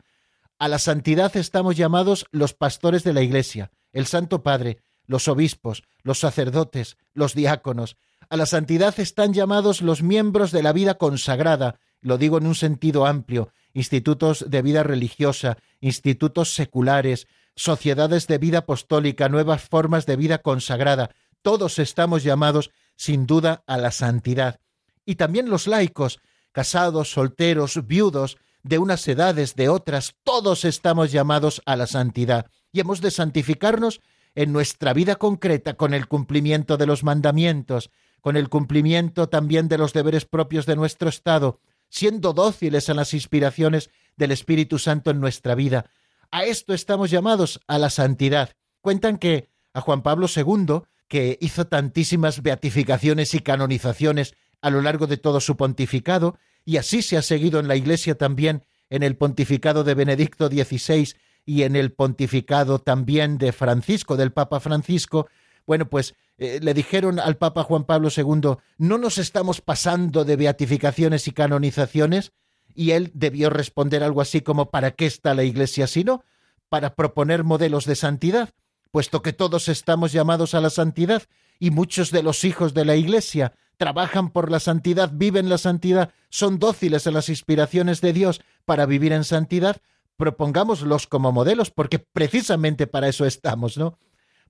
A la santidad estamos llamados los pastores de la Iglesia, el Santo Padre, los obispos, los sacerdotes, los diáconos. A la santidad están llamados los miembros de la vida consagrada, lo digo en un sentido amplio, institutos de vida religiosa, institutos seculares, sociedades de vida apostólica, nuevas formas de vida consagrada, todos estamos llamados sin duda a la santidad. Y también los laicos, casados, solteros, viudos, de unas edades, de otras, todos estamos llamados a la santidad. Y hemos de santificarnos en nuestra vida concreta con el cumplimiento de los mandamientos, con el cumplimiento también de los deberes propios de nuestro Estado, siendo dóciles a las inspiraciones del Espíritu Santo en nuestra vida. A esto estamos llamados, a la santidad. Cuentan que a Juan Pablo II, que hizo tantísimas beatificaciones y canonizaciones a lo largo de todo su pontificado, y así se ha seguido en la Iglesia también en el pontificado de Benedicto XVI y en el pontificado también de Francisco, del Papa Francisco, bueno, pues eh, le dijeron al Papa Juan Pablo II, no nos estamos pasando de beatificaciones y canonizaciones, y él debió responder algo así como, ¿para qué está la Iglesia si no? Para proponer modelos de santidad, puesto que todos estamos llamados a la santidad, y muchos de los hijos de la Iglesia trabajan por la santidad, viven la santidad, son dóciles a las inspiraciones de Dios para vivir en santidad, propongámoslos como modelos, porque precisamente para eso estamos, ¿no?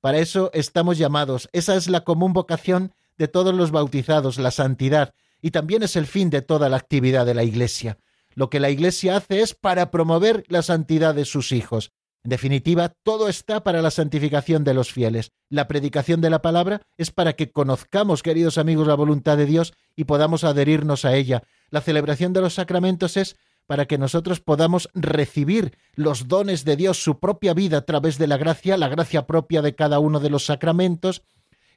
Para eso estamos llamados. Esa es la común vocación de todos los bautizados, la santidad, y también es el fin de toda la actividad de la Iglesia. Lo que la Iglesia hace es para promover la santidad de sus hijos. En definitiva, todo está para la santificación de los fieles. La predicación de la palabra es para que conozcamos, queridos amigos, la voluntad de Dios y podamos adherirnos a ella. La celebración de los sacramentos es para que nosotros podamos recibir los dones de Dios, su propia vida a través de la gracia, la gracia propia de cada uno de los sacramentos,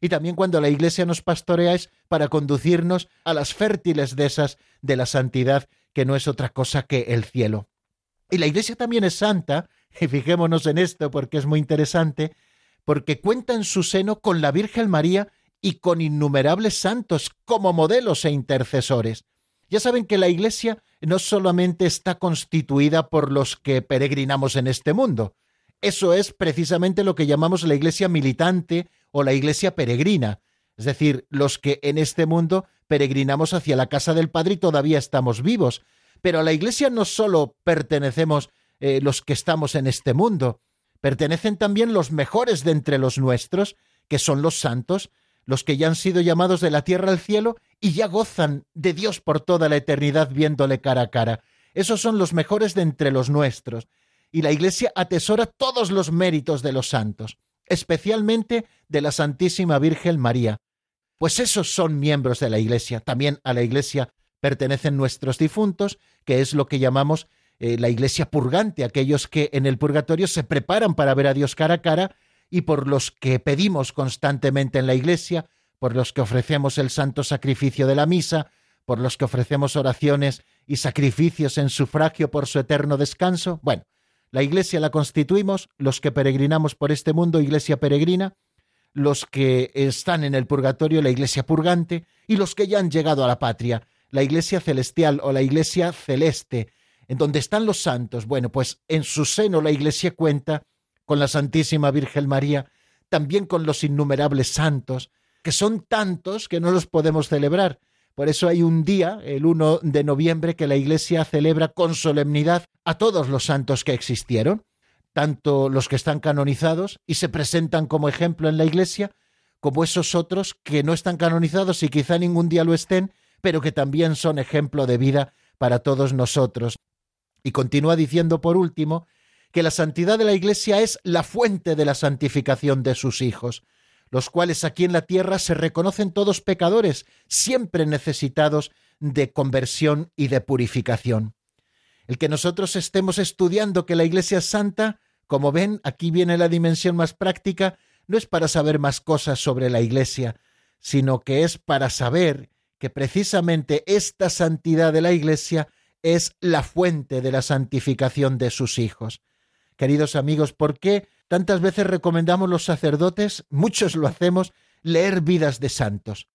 y también cuando la Iglesia nos pastorea es para conducirnos a las fértiles esas de la santidad, que no es otra cosa que el cielo. Y la Iglesia también es santa, y fijémonos en esto porque es muy interesante, porque cuenta en su seno con la Virgen María y con innumerables santos como modelos e intercesores. Ya saben que la Iglesia no solamente está constituida por los que peregrinamos en este mundo. Eso es precisamente lo que llamamos la Iglesia militante o la Iglesia peregrina, es decir, los que en este mundo peregrinamos hacia la casa del Padre y todavía estamos vivos. Pero a la Iglesia no solo pertenecemos eh, los que estamos en este mundo, pertenecen también los mejores de entre los nuestros, que son los santos, los que ya han sido llamados de la tierra al cielo y ya gozan de Dios por toda la eternidad viéndole cara a cara. Esos son los mejores de entre los nuestros. Y la Iglesia atesora todos los méritos de los santos, especialmente de la Santísima Virgen María. Pues esos son miembros de la Iglesia. También a la Iglesia pertenecen nuestros difuntos, que es lo que llamamos eh, la Iglesia purgante, aquellos que en el purgatorio se preparan para ver a Dios cara a cara y por los que pedimos constantemente en la Iglesia, por los que ofrecemos el santo sacrificio de la misa, por los que ofrecemos oraciones y sacrificios en sufragio por su eterno descanso. Bueno, la Iglesia la constituimos, los que peregrinamos por este mundo, Iglesia peregrina, los que están en el purgatorio, la Iglesia purgante, y los que ya han llegado a la patria, la Iglesia celestial o la Iglesia celeste, en donde están los santos. Bueno, pues en su seno la Iglesia cuenta con la Santísima Virgen María, también con los innumerables santos, que son tantos que no los podemos celebrar. Por eso hay un día, el 1 de noviembre, que la Iglesia celebra con solemnidad a todos los santos que existieron, tanto los que están canonizados y se presentan como ejemplo en la Iglesia, como esos otros que no están canonizados y quizá ningún día lo estén, pero que también son ejemplo de vida para todos nosotros. Y continúa diciendo por último que la santidad de la Iglesia es la fuente de la santificación de sus hijos, los cuales aquí en la tierra se reconocen todos pecadores, siempre necesitados de conversión y de purificación. El que nosotros estemos estudiando que la Iglesia es santa, como ven, aquí viene la dimensión más práctica, no es para saber más cosas sobre la Iglesia, sino que es para saber que precisamente esta santidad de la Iglesia es la fuente de la santificación de sus hijos queridos amigos, ¿por qué tantas veces recomendamos los sacerdotes, muchos lo hacemos, leer vidas de santos?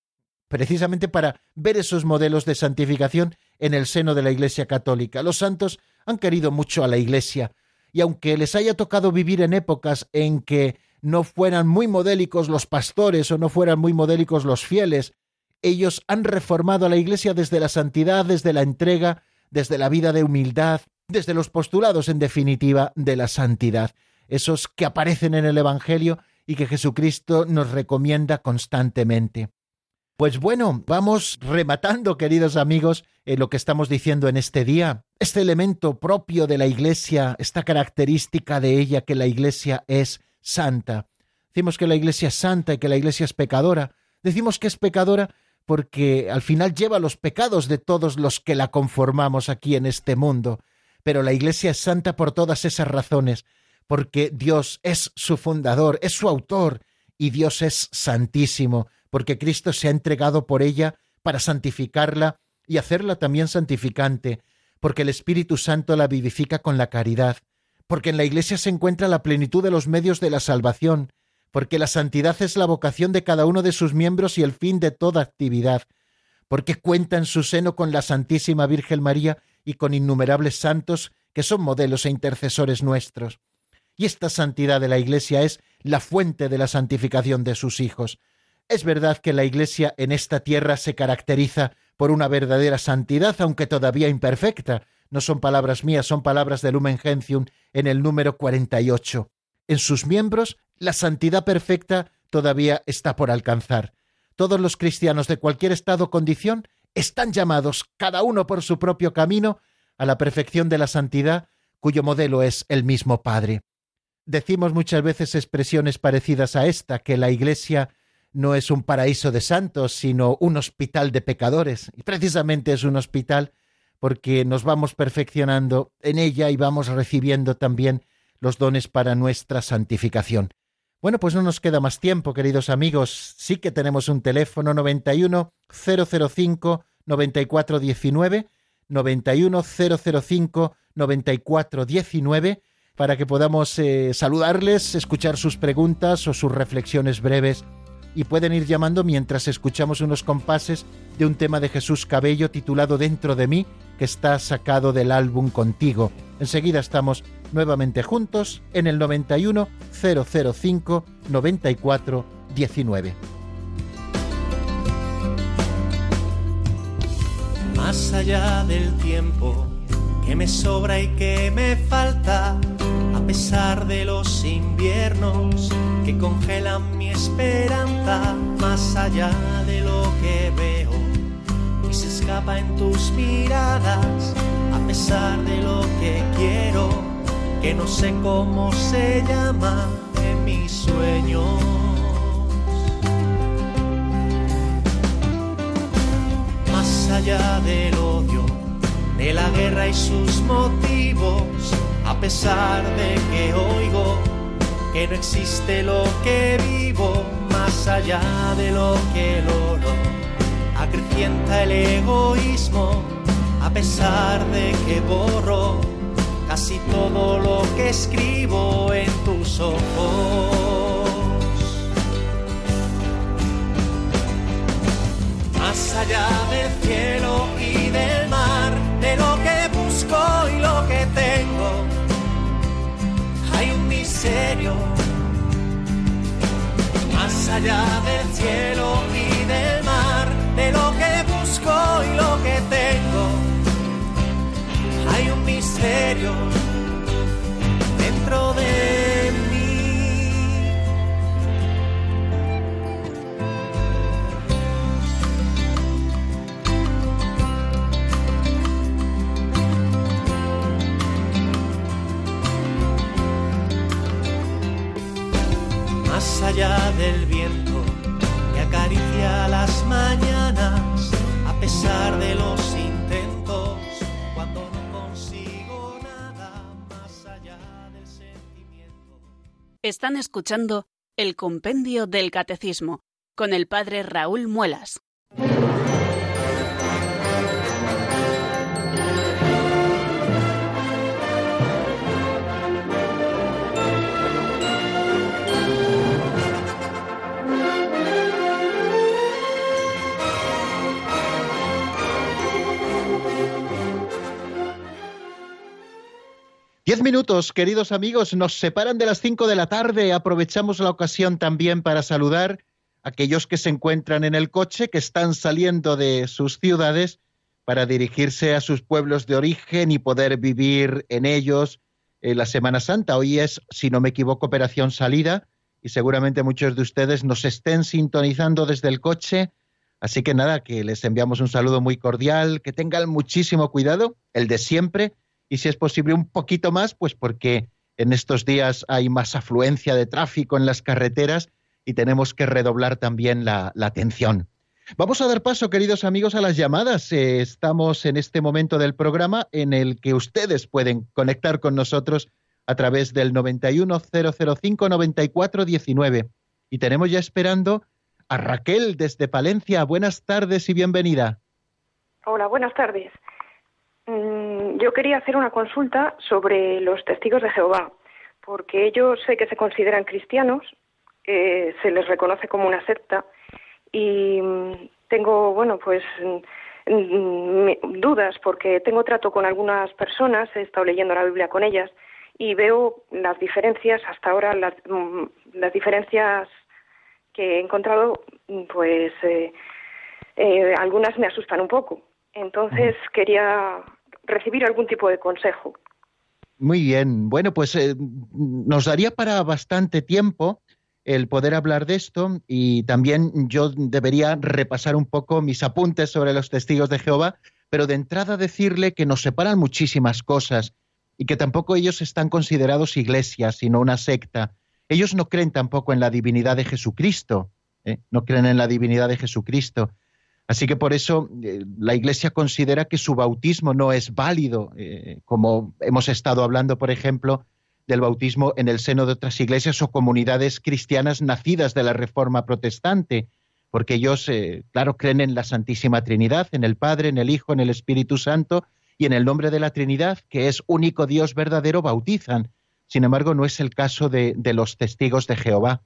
Precisamente para ver esos modelos de santificación en el seno de la Iglesia Católica. Los santos han querido mucho a la Iglesia, y aunque les haya tocado vivir en épocas en que no fueran muy modélicos los pastores o no fueran muy modélicos los fieles, ellos han reformado a la Iglesia desde la santidad, desde la entrega, desde la vida de humildad, desde los postulados, en definitiva, de la santidad, esos que aparecen en el Evangelio y que Jesucristo nos recomienda constantemente. Pues bueno, vamos rematando, queridos amigos, en lo que estamos diciendo en este día. Este elemento propio de la Iglesia, esta característica de ella que la Iglesia es santa. Decimos que la Iglesia es santa y que la Iglesia es pecadora. Decimos que es pecadora porque al final lleva los pecados de todos los que la conformamos aquí en este mundo. Pero la Iglesia es santa por todas esas razones, porque Dios es su fundador, es su autor, y Dios es santísimo porque Cristo se ha entregado por ella para santificarla y hacerla también santificante, porque el Espíritu Santo la vivifica con la caridad, porque en la Iglesia se encuentra la plenitud de los medios de la salvación, porque la santidad es la vocación de cada uno de sus miembros y el fin de toda actividad, porque cuenta en su seno con la Santísima Virgen María y con innumerables santos que son modelos e intercesores nuestros. Y esta santidad de la Iglesia es la fuente de la santificación de sus hijos, es verdad que la Iglesia en esta tierra se caracteriza por una verdadera santidad, aunque todavía imperfecta. No son palabras mías, son palabras de Lumen Gentium en el número 48. En sus miembros, la santidad perfecta todavía está por alcanzar. Todos los cristianos de cualquier estado o condición están llamados, cada uno por su propio camino, a la perfección de la santidad, cuyo modelo es el mismo Padre. Decimos muchas veces expresiones parecidas a esta, que la Iglesia no es un paraíso de santos, sino un hospital de pecadores. Y precisamente es un hospital porque nos vamos perfeccionando en ella y vamos recibiendo también los dones para nuestra santificación. Bueno, pues no nos queda más tiempo, queridos amigos. Sí que tenemos un teléfono 91 005 9419 91 005 9419 para que podamos eh, saludarles, escuchar sus preguntas o sus reflexiones breves y pueden ir llamando mientras escuchamos unos compases de un tema de Jesús Cabello titulado Dentro de mí, que está sacado del álbum Contigo. Enseguida estamos nuevamente juntos en el 91 005 94 19. Más allá del tiempo que me sobra y que me falta, a pesar de los inviernos que congelan mi esperanza más allá de lo que veo y se escapa en tus miradas a pesar de lo que quiero que no sé cómo se llama en mis sueños. Más allá del odio de la guerra y sus motivos a pesar de que oigo que no existe lo que vivo más allá de lo que logro. Acrecienta el egoísmo a pesar de que borro casi todo lo que escribo en tus ojos. Más allá del cielo más allá del cielo y del mar, de lo que busco y lo que tengo. Hay un misterio dentro de mí. más allá del mañanas a pesar de los intentos cuando no consigo nada más allá del sentimiento. Están escuchando el Compendio del Catecismo con el Padre Raúl Muelas. Diez minutos, queridos amigos, nos separan de las cinco de la tarde. Aprovechamos la ocasión también para saludar a aquellos que se encuentran en el coche, que están saliendo de sus ciudades, para dirigirse a sus pueblos de origen y poder vivir en ellos eh, la Semana Santa. Hoy es, si no me equivoco, Operación Salida y seguramente muchos de ustedes nos estén sintonizando desde el coche. Así que nada, que les enviamos un saludo muy cordial, que tengan muchísimo cuidado, el de siempre, y si es posible un poquito más, pues porque en estos días hay más afluencia de tráfico en las carreteras y tenemos que redoblar también la atención. Vamos a dar paso, queridos amigos, a las llamadas. Eh, estamos en este momento del programa en el que ustedes pueden conectar con nosotros a través del 910059419. Y tenemos ya esperando a Raquel desde Palencia. Buenas tardes y bienvenida. Hola, buenas tardes. Yo quería hacer una consulta sobre los testigos de Jehová, porque ellos sé que se consideran cristianos, eh, se les reconoce como una secta y mm, tengo, bueno, pues mm, mm, dudas porque tengo trato con algunas personas, he estado leyendo la Biblia con ellas y veo las diferencias, hasta ahora las, las diferencias que he encontrado, pues eh, eh, algunas me asustan un poco. Entonces quería recibir algún tipo de consejo. Muy bien. Bueno, pues eh, nos daría para bastante tiempo el poder hablar de esto y también yo debería repasar un poco mis apuntes sobre los testigos de Jehová, pero de entrada decirle que nos separan muchísimas cosas y que tampoco ellos están considerados iglesias, sino una secta. Ellos no creen tampoco en la divinidad de Jesucristo, ¿eh? no creen en la divinidad de Jesucristo. Así que por eso eh, la Iglesia considera que su bautismo no es válido, eh, como hemos estado hablando, por ejemplo, del bautismo en el seno de otras iglesias o comunidades cristianas nacidas de la Reforma protestante, porque ellos, eh, claro, creen en la Santísima Trinidad, en el Padre, en el Hijo, en el Espíritu Santo, y en el nombre de la Trinidad, que es único Dios verdadero, bautizan. Sin embargo, no es el caso de, los testigos de Jehová.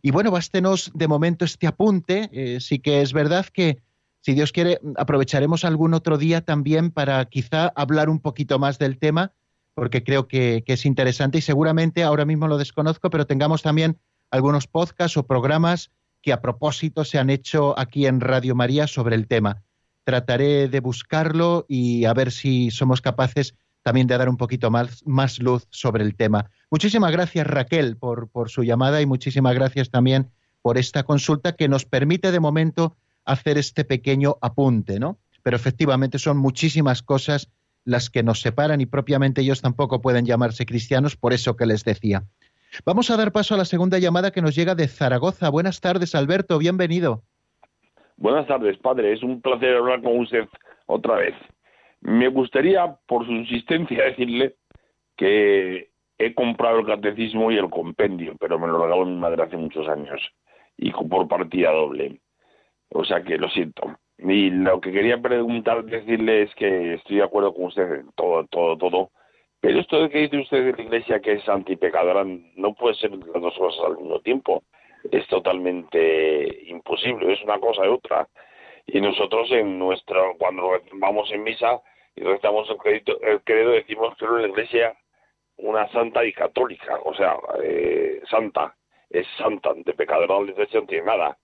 Y bueno, bástenos de momento este apunte. Sí que es verdad que, si Dios quiere, aprovecharemos algún otro día también para quizá hablar un poquito más del tema porque creo que, es interesante y seguramente ahora mismo lo desconozco, pero tengamos también algunos podcasts o programas que a propósito se han hecho aquí en Radio María sobre el tema. Trataré de buscarlo y a ver si somos capaces también de dar un poquito más, más luz sobre el tema. Muchísimas gracias Raquel por, por su llamada y muchísimas gracias también por esta consulta que nos permite de momento hacer este pequeño apunte, ¿no? Pero efectivamente son muchísimas cosas las que nos separan y propiamente ellos tampoco pueden llamarse cristianos, por eso que les decía. Vamos a dar paso a la segunda llamada que nos llega de Zaragoza. Buenas tardes, Alberto, bienvenido. Buenas tardes, padre. Es un placer hablar con usted otra vez. Me gustaría, por su insistencia, decirle que he comprado el catecismo y el compendio, pero me lo regaló mi madre hace muchos años y por partida doble. O sea que lo siento. Y lo que quería preguntar, decirle es que estoy de acuerdo con usted en todo, todo, todo. Pero esto de que dice usted de la Iglesia que es antipecadora no puede ser las dos cosas al mismo tiempo. Es totalmente imposible, es una cosa y otra. Y nosotros en nuestro, cuando vamos en misa y rezamos el, crédito, el credo, decimos que es la Iglesia una santa y católica, o sea, eh, santa, es santa, de pecadora la Iglesia no tiene nada.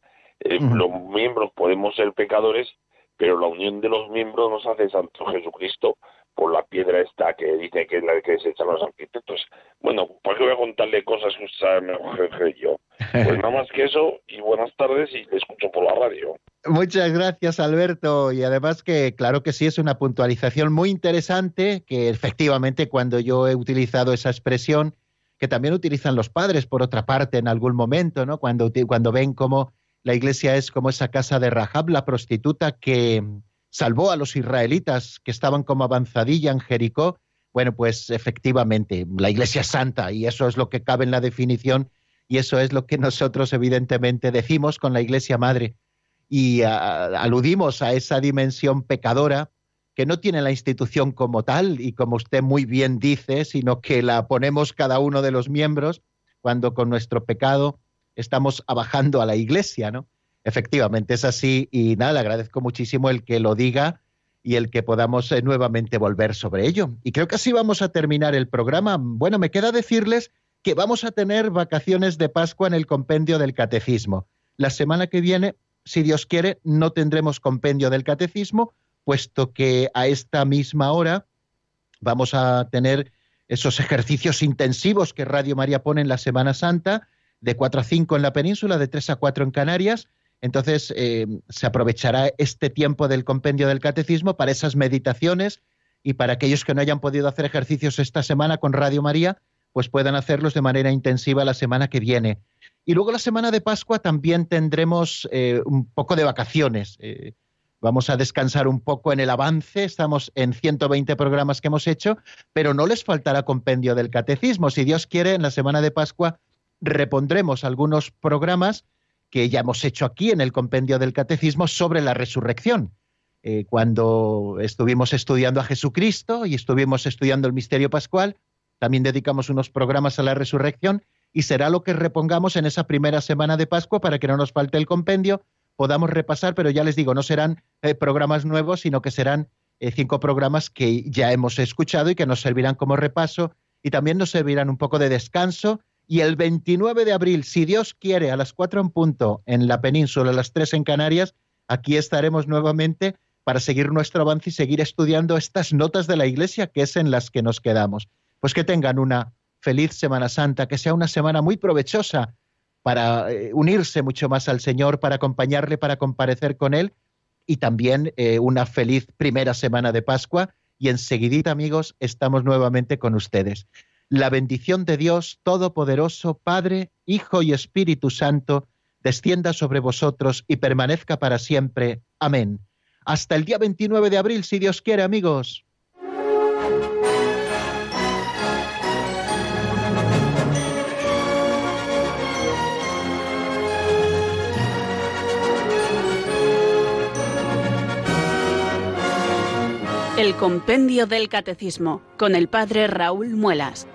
Eh, los miembros podemos ser pecadores, pero la unión de los miembros nos hace Santo Jesucristo por la piedra esta que dice que es la que se echan los arquitectos. Bueno, ¿por qué voy a contarle cosas que usted mejor que yo? Pues nada más que eso, y buenas tardes, y le escucho por la radio. Muchas gracias, Alberto. Y además que, claro que sí, es una puntualización muy interesante, que efectivamente cuando yo he utilizado esa expresión, que también utilizan los padres, por otra parte, en algún momento, ¿no? Cuando, cuando ven cómo la iglesia es como esa casa de Rahab, la prostituta que salvó a los israelitas que estaban como avanzadilla en Jericó. Bueno, pues efectivamente, la iglesia santa, y eso es lo que cabe en la definición, y eso es lo que nosotros evidentemente decimos con la iglesia madre. Y aludimos a esa dimensión pecadora que no tiene la institución como tal, y como usted muy bien dice, sino que la ponemos cada uno de los miembros cuando con nuestro pecado estamos abajando a la iglesia, ¿no? Efectivamente, es así y nada, le agradezco muchísimo el que lo diga y el que podamos eh, nuevamente volver sobre ello. Y creo que así vamos a terminar el programa. Bueno, me queda decirles que vamos a tener vacaciones de Pascua en el compendio del Catecismo. La semana que viene, si Dios quiere, no tendremos compendio del Catecismo puesto que a esta misma hora vamos a tener esos ejercicios intensivos que Radio María pone en la Semana Santa, de 4 a 5 en la península, de 3 a 4 en Canarias. Entonces eh, se aprovechará este tiempo del compendio del catecismo para esas meditaciones y para aquellos que no hayan podido hacer ejercicios esta semana con Radio María, pues puedan hacerlos de manera intensiva la semana que viene. Y luego la semana de Pascua también tendremos eh, un poco de vacaciones. Eh, vamos a descansar un poco en el avance, estamos en 120 programas que hemos hecho, pero no les faltará compendio del catecismo. Si Dios quiere, en la semana de Pascua repondremos algunos programas que ya hemos hecho aquí en el compendio del catecismo sobre la resurrección. Eh, cuando estuvimos estudiando a Jesucristo y estuvimos estudiando el misterio pascual, también dedicamos unos programas a la resurrección y será lo que repongamos en esa primera semana de Pascua para que no nos falte el compendio, podamos repasar, pero ya les digo, no serán eh, programas nuevos, sino que serán eh, cinco programas que ya hemos escuchado y que nos servirán como repaso y también nos servirán un poco de descanso. Y el 29 de abril, si Dios quiere, a las cuatro en punto en la península, a las tres en Canarias, aquí estaremos nuevamente para seguir nuestro avance y seguir estudiando estas notas de la Iglesia, que es en las que nos quedamos. Pues que tengan una feliz Semana Santa, que sea una semana muy provechosa para eh, unirse mucho más al Señor, para acompañarle, para comparecer con Él y también eh, una feliz primera semana de Pascua y enseguidita amigos estamos nuevamente con ustedes. La bendición de Dios Todopoderoso, Padre, Hijo y Espíritu Santo, descienda sobre vosotros y permanezca para siempre. Amén. Hasta el día 29 de abril, si Dios quiere, amigos. El Compendio del Catecismo con el Padre Raúl Muelas.